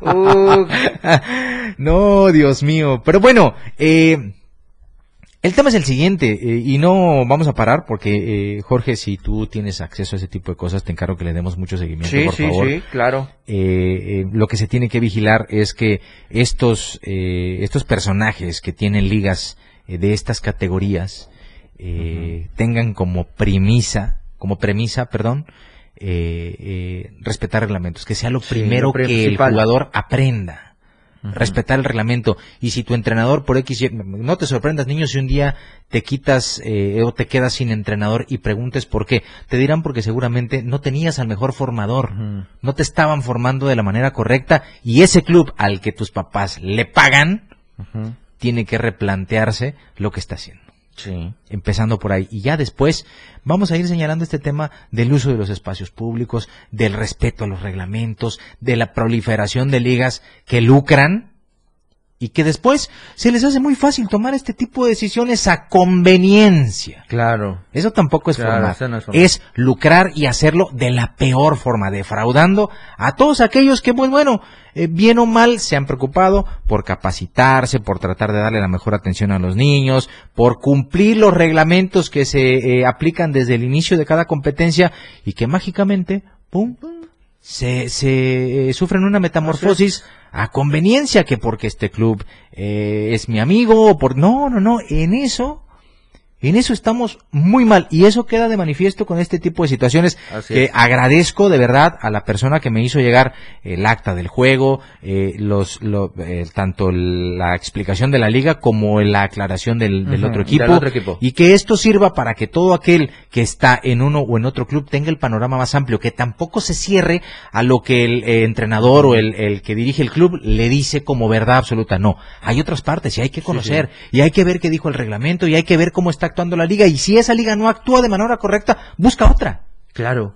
no, Dios mío. Pero bueno, eh, el tema es el siguiente, eh, y no vamos a parar porque, eh, Jorge, si tú tienes acceso a ese tipo de cosas, te encargo que le demos mucho seguimiento, por favor. Sí, sí, claro. lo que se tiene que vigilar es que estos, estos personajes que tienen ligas de estas categorías tengan como premisa, como premisa, perdón, eh, eh, respetar reglamentos, que sea lo primero que el jugador aprenda. Respetar el reglamento. Y si tu entrenador por X, no te sorprendas, niños, si un día te quitas eh, o te quedas sin entrenador y preguntes por qué, te dirán porque seguramente no tenías al mejor formador, no te estaban formando de la manera correcta y ese club al que tus papás le pagan tiene que replantearse lo que está haciendo. Empezando por ahí. Y ya después vamos a ir señalando este tema del uso de los espacios públicos, del respeto a los reglamentos, de la proliferación de ligas que lucran y que después se les hace muy fácil tomar este tipo de decisiones a conveniencia. Claro. Eso tampoco es, forma. es lucrar y hacerlo de la peor forma, defraudando a todos aquellos que, pues bueno, eh, bien o mal se han preocupado por capacitarse, por tratar de darle la mejor atención a los niños, por cumplir los reglamentos que se eh, aplican desde el inicio de cada competencia y que mágicamente, pum, se, se eh, sufren una metamorfosis a conveniencia que porque este club eh, es mi amigo o por no no no en eso en eso estamos muy mal y eso queda de manifiesto con este tipo de situaciones que agradezco de verdad a la persona que me hizo llegar el acta del juego, eh, los, eh, tanto la explicación de la liga como la aclaración del, otro equipo, y que esto sirva para que todo aquel que está en uno o en otro club tenga el panorama más amplio, que tampoco se cierre a lo que el eh, entrenador o el, que dirige el club le dice como verdad absoluta. No, hay otras partes y hay que conocer y hay que ver qué dijo el reglamento y hay que ver cómo está actuando la liga y si esa liga no actúa de manera correcta, busca otra. Claro.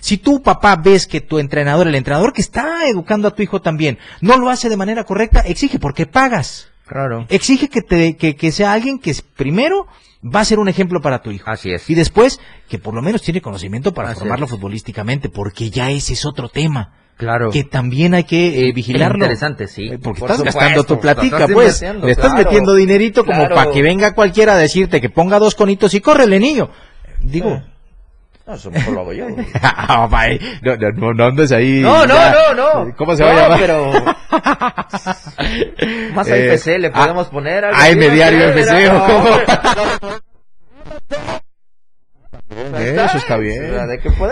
Si tú, papá, ves que tu entrenador, el entrenador que está educando a tu hijo también, no lo hace de manera correcta, exige porque pagas. Claro. Exige que, te, que, sea alguien que primero va a ser un ejemplo para tu hijo. Así es. Y después, que por lo menos tiene conocimiento para formarlo futbolísticamente, porque ya ese es otro tema. Claro. Que también hay que eh, vigilarlo. Interesante, sí. Eh, porque estás gastando tu platica, pues. Le estás metiendo dinerito como para que venga cualquiera a decirte que ponga dos conitos y córrele, niño. Digo. Eh. No, eso mejor lo hago yo. Ah, no, no, no, no andes ahí. No, no, no, no. ¿Cómo se va a llamar? pero... Más a IPC le podemos poner algo. A Diario IPC. Eso está bien.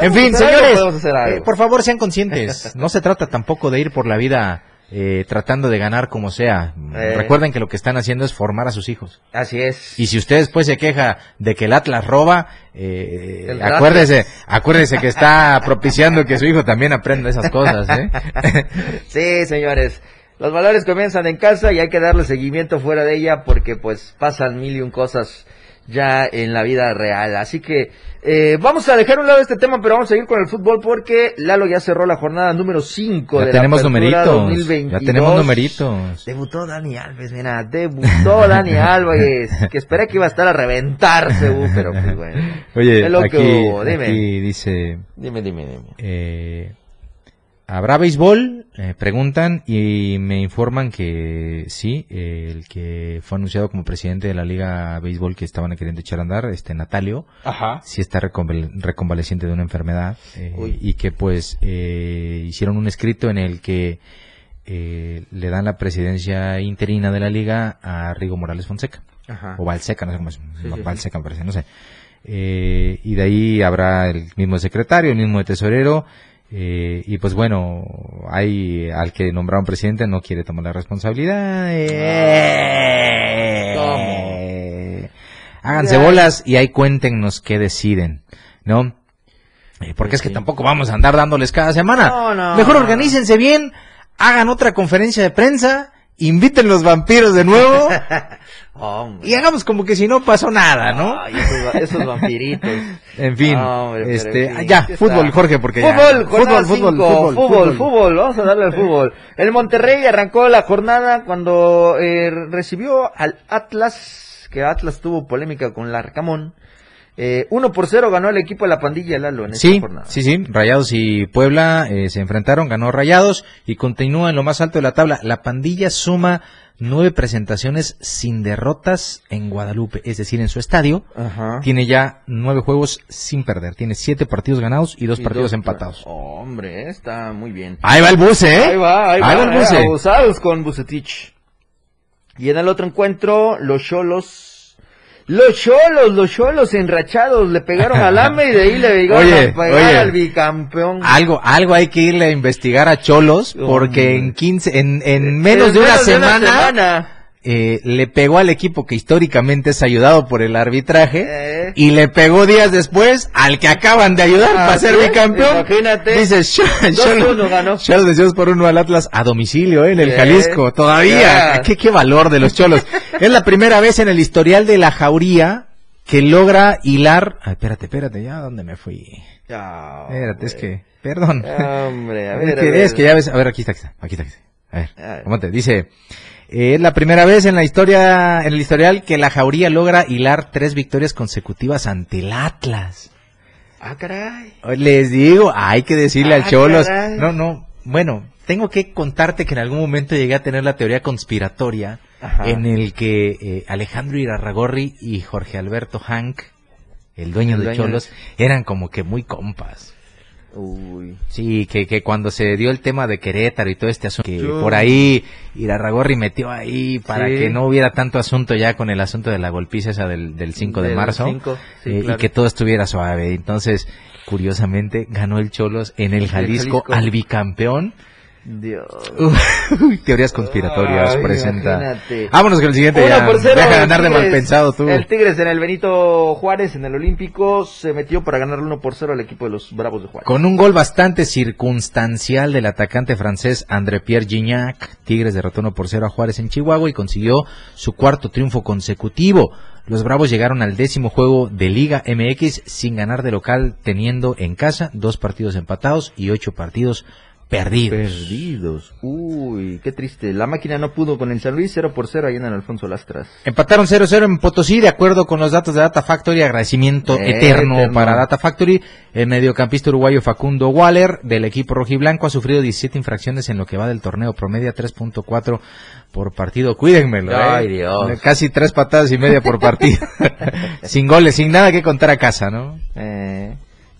en fin, señores, eh, por favor sean conscientes. No se trata tampoco de ir por la vida eh, tratando de ganar como sea. Eh. Recuerden que lo que están haciendo es formar a sus hijos. Así es. Y si usted después se queja de que el Atlas roba, eh, acuérdese, acuérdese que está propiciando que su hijo también aprenda esas cosas. sí, señores. Los valores comienzan en casa y hay que darle seguimiento fuera de ella porque pues pasan mil y un cosas ya en la vida real. Así que eh, vamos a dejar un lado este tema, pero vamos a seguir con el fútbol porque Lalo ya cerró la jornada número 5 de tenemos la numeritos, 2022. Ya tenemos numeritos. Debutó Dani Alves, mira, debutó Dani Alves, que esperé que iba a estar a reventarse, uh, pero pues bueno. Oye, aquí, dice... Dime, dime, dime. Eh, ¿Habrá béisbol? Eh, preguntan y me informan que sí, el que fue anunciado como presidente de la Liga Béisbol que estaban queriendo echar a andar, este Natalio, Ajá. sí está reconvaleciente de una enfermedad eh, y que pues eh, hicieron un escrito en el que le dan la presidencia interina de la liga a Rigo Morales Fonseca. Ajá. O Valseca, no sé cómo es. Valseca me parece, no sé. y de ahí habrá el mismo secretario, el mismo tesorero eh, y pues bueno, hay al que nombraron presidente no quiere tomar la responsabilidad. Eh, háganse bolas y ahí cuéntenos qué deciden, ¿no? Eh, porque es que tampoco vamos a andar dándoles cada semana. No, no, Mejor organícense bien, hagan otra conferencia de prensa, inviten los vampiros de nuevo Hombre. y hagamos como que si no pasó nada, ¿no? Ay, esos, esos vampiritos. En fin, Hombre, este, en fin, ya, ¿qué fútbol, está? Jorge, porque ya- fútbol, fútbol, jornada fútbol, cinco, fútbol, fútbol, fútbol. fútbol, vamos a darle al fútbol. El Monterrey arrancó la jornada cuando eh, recibió al Atlas, que Atlas tuvo polémica con Larcamón. Eh, 1 por 0 ganó el equipo de la pandilla Lalo en esta Sí, jornada. sí, sí, Rayados y Puebla eh, se enfrentaron, ganó Rayados y continúa en lo más alto de la tabla. La pandilla suma nueve presentaciones sin derrotas en Guadalupe, es decir, en su estadio. Ajá. Tiene ya nueve juegos sin perder, tiene siete partidos ganados y dos Y partidos dos- empatados. Hombre, está muy bien. Ahí va el buce, ¿eh? Ahí va, ahí, va, el eh, buce. abusados con Bucetich. Y en el otro encuentro, los cholos. Los cholos, los cholos enrachados le pegaron al AME y de ahí le llegaron Oye, a pegar oye. al bicampeón. Algo, algo hay que irle a investigar a Cholos porque en 15, en, en menos En de una de semana. Eh, le pegó al equipo que históricamente es ayudado por el arbitraje Eh. y le pegó días después al que acaban de ayudar Ah, para ser bicampeón. Imagínate. Dice Cholos 2-1 ganó. Cholos venció por uno al Atlas a domicilio eh, en el. Jalisco. Todavía. ¿Qué, qué valor de los Cholos. es la primera vez en el historial de la Jauría que logra hilar. Ay, espérate, espérate, ya, ¿dónde me fui? Espérate, es que, perdón. Hombre, a Es ver, a que, ver. es que ya ves, a ver, aquí está, aquí está, aquí está. aquí está. A ver, A ver. ¿cómo te dice? Eh, Es la primera vez en la historia, en el historial que la Jauría logra hilar tres victorias consecutivas ante el Atlas. Ah, caray. Les digo, hay que decirle al Ah, Cholos. caray. No, no, bueno, tengo que contarte que en algún momento llegué a tener la teoría conspiratoria Ajá. en el que eh, Alejandro Irarragorri y Jorge Alberto Hank, el dueño El de dueño de- Cholos, eran como que muy compas. Uy. Sí, que, que cuando se dio el tema de Querétaro y todo este asunto, que por ahí Irarragorri metió ahí para Sí. que no hubiera tanto asunto ya con el asunto de la golpiza esa del, del 5 de marzo 5, sí, eh, claro. y que todo estuviera suave. Entonces, curiosamente, ganó el Cholos en el Jalisco, Jalisco. al bicampeón. Dios. Uy, teorías conspiratorias Ay, presenta. imagínate. Vámonos con el siguiente ya. Deja de andar de mal pensado tú. El Tigres en el Benito Juárez, en el Olímpico, se metió para ganar 1 por 0 al equipo de los Bravos de Juárez. Con un gol bastante circunstancial del atacante francés André Pierre Gignac, Tigres derrotó 1 por 0 a Juárez en Chihuahua y consiguió su cuarto triunfo consecutivo. Los Bravos llegaron al décimo juego de Liga MX sin ganar de local, teniendo en casa dos partidos empatados y ocho partidos perdidos. Perdidos. Uy, qué triste. La máquina no pudo con el San Luis 0 por 0 allá en el Alfonso Lastras. Empataron 0-0 en Potosí, de acuerdo con los datos de Data Factory. Agradecimiento Eh, eterno, eterno. para Data Factory. El mediocampista uruguayo Facundo Waller, del equipo rojiblanco, ha sufrido 17 infracciones en lo que va del torneo. Promedia 3.4 por partido. Cuídenmelo, ¿eh? Ay, Dios. Casi tres patadas y media por partido. sin goles, sin nada que contar a casa, ¿no? Eh,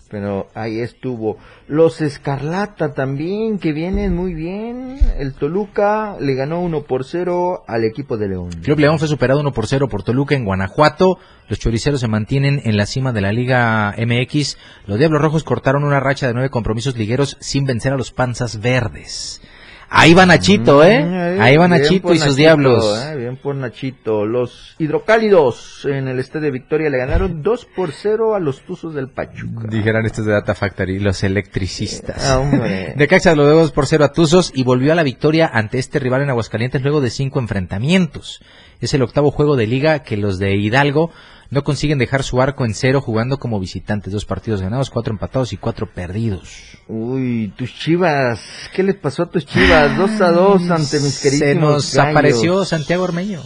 pero ahí estuvo. Los Escarlata también, que vienen muy bien. El Toluca le ganó 1 por 0 al equipo de León. Club León fue superado 1 por 0 por Toluca en Guanajuato. Los choriceros se mantienen en la cima de la Liga MX. Los Diablos Rojos cortaron una racha de nueve compromisos ligueros sin vencer a los Panzas Verdes. Ahí va Nachito, ¿eh? Mm, Ahí va Nachito y sus Nachito, Diablos. eh, bien por Nachito. Los Hidrocálidos en el Estadio Victoria le ganaron 2 por 0 a los Tuzos del Pachuca. Dijeran estos de Data Factory, los electricistas. Ah, hombre. Necaxa lo dio 2 por 0 a Tuzos y volvió a la victoria ante este rival en Aguascalientes luego de cinco enfrentamientos. Es el octavo juego de liga que los de Hidalgo no consiguen dejar su arco en cero jugando como visitantes. Dos partidos ganados, cuatro empatados y cuatro perdidos. Uy, tus chivas. ¿Qué les pasó a tus chivas? 2 a 2 ante mis queridos. Se nos gallos. apareció Santiago Ormeño.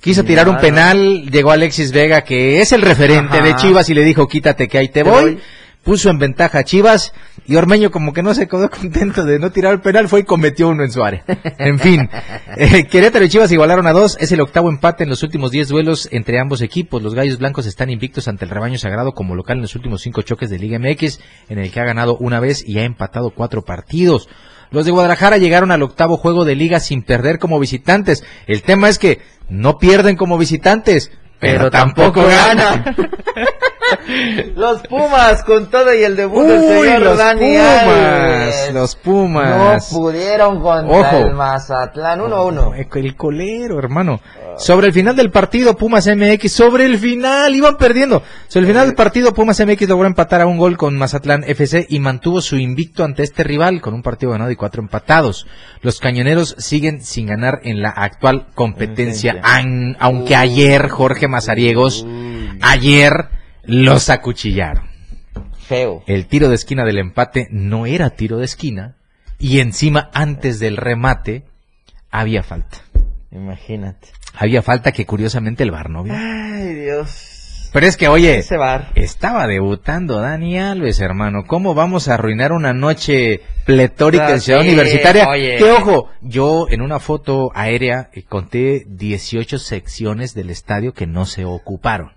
Quiso tirar un penal, llegó Alexis Vega, que es el referente Ajá. de Chivas, y le dijo, quítate que ahí te, Te voy. Puso en ventaja a Chivas, y Ormeño como que no se quedó contento de no tirar el penal, fue y cometió uno en su área. En fin, eh, Querétaro y Chivas igualaron a dos, es el octavo empate en los últimos diez duelos entre ambos equipos. Los Gallos Blancos están invictos ante el rebaño sagrado como local en los últimos cinco choques de Liga MX, en el que ha ganado una vez y ha empatado cuatro partidos. Los de Guadalajara llegaron al octavo juego de liga sin perder como visitantes. El tema es que no pierden como visitantes, pero tampoco gana. los Pumas con todo y el debut del señor los Dani Pumas, Alves. los Pumas. No pudieron contra Ojo. el Mazatlán 1-1. El colero, hermano. Sobre el final del partido, Pumas MX, sobre el final, iban perdiendo. Sobre el final del partido, Pumas MX logró empatar a un gol con Mazatlán FC y mantuvo su invicto ante este rival con un partido ganado y cuatro empatados. Los cañoneros siguen sin ganar en la actual competencia, an- aunque ayer Jorge Mazariegos, ayer los acuchillaron. Feo. El tiro de esquina del empate no era tiro de esquina y encima antes del remate había falta. Imagínate. Había falta que curiosamente el VAR no vio. Ay, Dios. Pero es que, oye, Ese bar. estaba debutando Dani Alves, hermano. ¿Cómo vamos a arruinar una noche pletórica Ah, en Ciudad sí, Universitaria? oye. Que ojo, yo en una foto aérea eh, conté 18 secciones del estadio que no se ocuparon.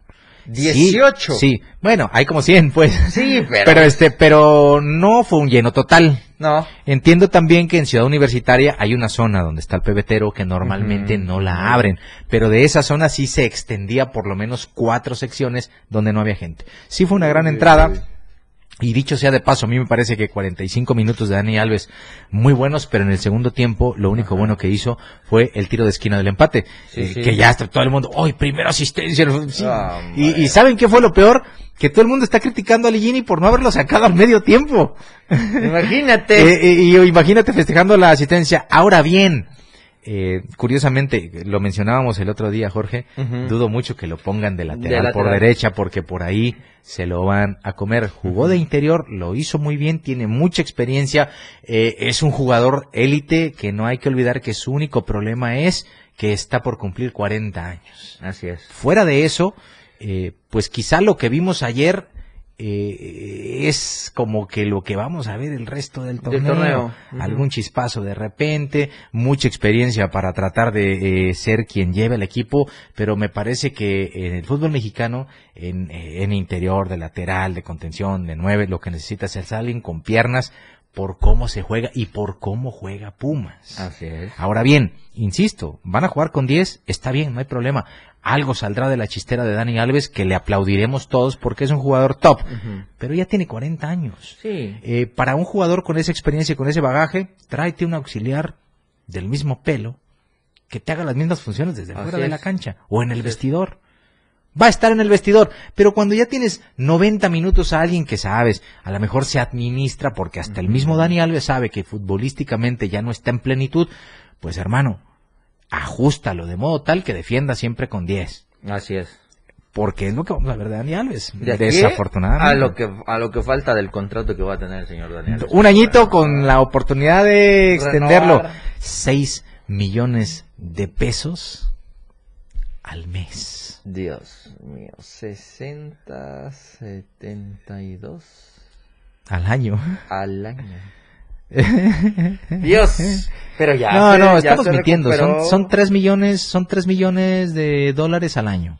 Sí, 18. Sí, bueno, hay como 100, pues. Sí, pero- Pero este, pero no fue un lleno total. No. Entiendo también que en Ciudad Universitaria hay una zona donde está el pebetero que normalmente no la abren, pero de esa zona sí se extendía por lo menos cuatro secciones donde no había gente. Sí fue una gran entrada. Y dicho sea de paso, a mí me parece que 45 minutos de Dani Alves muy buenos, pero en el segundo tiempo lo único bueno que hizo fue el tiro de esquina del empate. Sí, Eh, sí. Que ya está todo el mundo, ¡ay, primera asistencia! Ah, y ¿saben qué fue lo peor? Que todo el mundo está criticando a Ligini por no haberlo sacado al medio tiempo. Imagínate. Eh, eh, y imagínate festejando la asistencia. Ahora bien, eh, curiosamente, lo mencionábamos el otro día, Jorge, dudo mucho que lo pongan de lateral, De lateral. por derecha, porque por ahí se lo van a comer. Jugó de interior, lo hizo muy bien, tiene mucha experiencia, eh, es un jugador élite que no hay que olvidar que su único problema es que está por cumplir 40 años. Así es. Fuera de eso, eh, pues quizá lo que vimos ayer eh, es como que lo que vamos a ver el resto del torneo. Algún chispazo de repente, mucha experiencia para tratar de eh, ser quien lleve el equipo, pero me parece que en el fútbol mexicano, en, eh, en interior, de lateral, de contención, de nueve, lo que necesita es alguien con piernas por cómo se juega y por cómo juega Pumas. Así es. Ahora bien, insisto, van a jugar con 10, está bien, no hay problema. Algo saldrá de la chistera de Dani Alves que le aplaudiremos todos porque es un jugador top, pero ya tiene 40 años. Sí. Eh, para un jugador con esa experiencia y con ese bagaje, tráete un auxiliar del mismo pelo que te haga las mismas funciones desde Así fuera de la cancha o en el vestidor. Va a estar en el vestidor, pero cuando ya tienes 90 minutos a alguien que sabes, a lo mejor se administra porque hasta el mismo Dani Alves sabe que futbolísticamente ya no está en plenitud, pues hermano, ajustalo de modo tal que defienda siempre con 10. Así es. Porque es lo que vamos a ver de Dani Alves. De Desafortunadamente. A lo que a lo que falta del contrato que va a tener el señor Daniel. Un añito con la oportunidad de extenderlo. Renovar. 6 millones de pesos al mes. Dios mío, 60, 72 Al año. al año. Dios, pero ya. no, se- no, estamos mintiendo. Son, recuperó. son 3 millones, son 3 millones de dólares al año.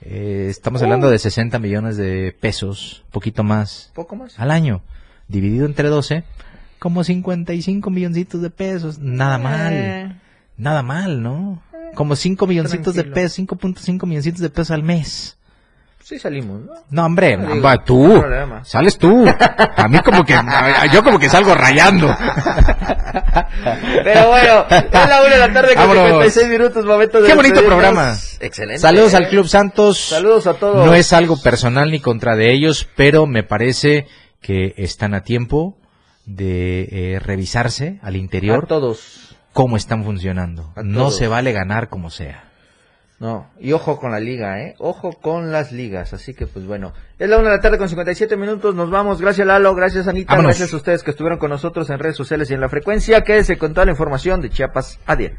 Eh, estamos hablando de 60 millones de pesos, poquito más, poco más. al año. Dividido entre 12, como 55 milloncitos de pesos. Nada mal. Eh, Nada mal, ¿no? Como 5 milloncitos de pesos, 5.5 milloncitos de pesos al mes. sí salimos, ¿no? No, hombre, No, digo, va, tú, no sales tú. A mí como que, a- yo como que salgo rayando. Pero bueno, es la una de la tarde con Vámonos. 56 minutos, momento de Qué bonito despedirnos. programa. Excelente. Saludos ¿eh? al Club Santos. Saludos a todos. No es algo personal ni contra de ellos, pero me parece que están a tiempo de eh, revisarse al A interior todos. Cómo están funcionando. No se vale ganar como sea. No, y ojo con la liga, ¿eh? Ojo con las ligas. Así que, pues bueno, es la una de la tarde con 57 minutos. Nos vamos. Gracias, Lalo. Gracias, Anita. Vámonos. Gracias a ustedes que estuvieron con nosotros en redes sociales y en la frecuencia. Quédese con toda la información de Chiapas a diario.